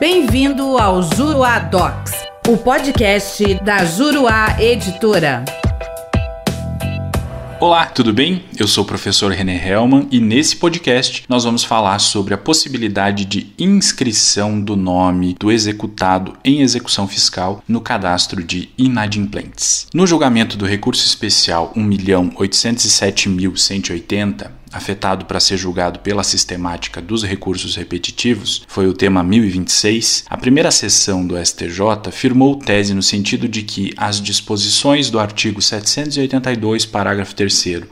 Bem-vindo ao Juruá Docs, o podcast da Juruá Editora. Olá, tudo bem? Eu sou o professor René Hellman e nesse podcast nós vamos falar sobre a possibilidade de inscrição do nome do executado em execução fiscal no cadastro de inadimplentes. No julgamento do recurso especial 1.807.180, afetado para ser julgado pela sistemática dos recursos repetitivos, foi o tema 1026, a primeira sessão do STJ firmou tese no sentido de que as disposições do artigo 782, parágrafo 3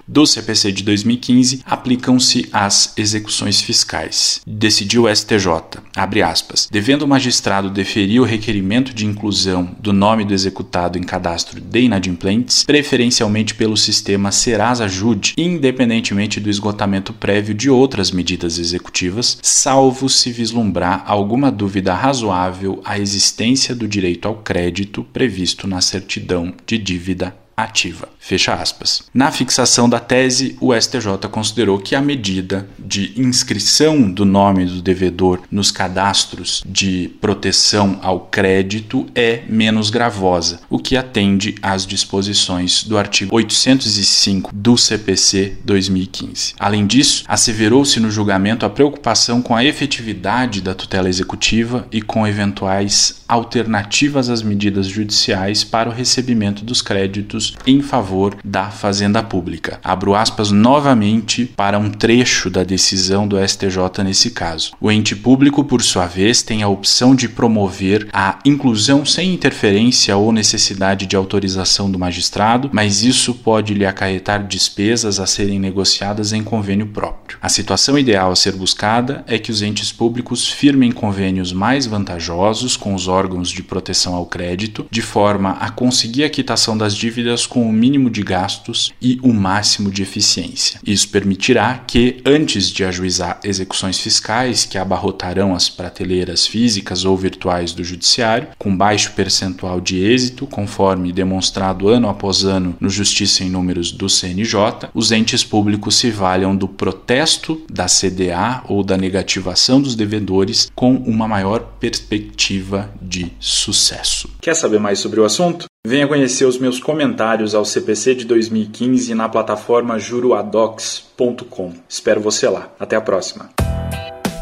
do CPC de 2015 aplicam-se às execuções fiscais. Decidiu o STJ, abre aspas, devendo o magistrado deferir o requerimento de inclusão do nome do executado em cadastro de inadimplentes, preferencialmente pelo sistema Serasa Jude, independentemente do esgotamento esgotamento prévio de outras medidas executivas, salvo se vislumbrar alguma dúvida razoável à existência do direito ao crédito previsto na certidão de dívida ativa. Fecha aspas. Na fixação da tese, o STJ considerou que a medida de inscrição do nome do devedor nos cadastros de proteção ao crédito é menos gravosa, o que atende às disposições do artigo 805 do CPC 2015. Além disso, asseverou-se no julgamento a preocupação com a efetividade da tutela executiva e com eventuais alternativas às medidas judiciais para o recebimento dos créditos em favor da Fazenda Pública. Abro aspas novamente para um trecho da decisão do STJ nesse caso. O ente público, por sua vez, tem a opção de promover a inclusão sem interferência ou necessidade de autorização do magistrado, mas isso pode lhe acarretar despesas a serem negociadas em convênio próprio. A situação ideal a ser buscada é que os entes públicos firmem convênios mais vantajosos com os órgãos de proteção ao crédito, de forma a conseguir a quitação das dívidas com o mínimo de gastos e o máximo de eficiência. Isso permitirá que, antes de ajuizar execuções fiscais que abarrotarão as prateleiras físicas ou virtuais do Judiciário, com baixo percentual de êxito, conforme demonstrado ano após ano no Justiça em Números do CNJ, os entes públicos se valham do protesto da CDA ou da negativação dos devedores com uma maior perspectiva de sucesso. Quer saber mais sobre o assunto? Venha conhecer os meus comentários ao CPC de 2015 na plataforma juruadocs.com. Espero você lá. Até a próxima.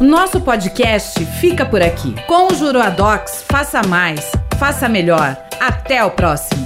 Nosso podcast fica por aqui. Com o Juruadocs, faça mais, faça melhor. Até o próximo.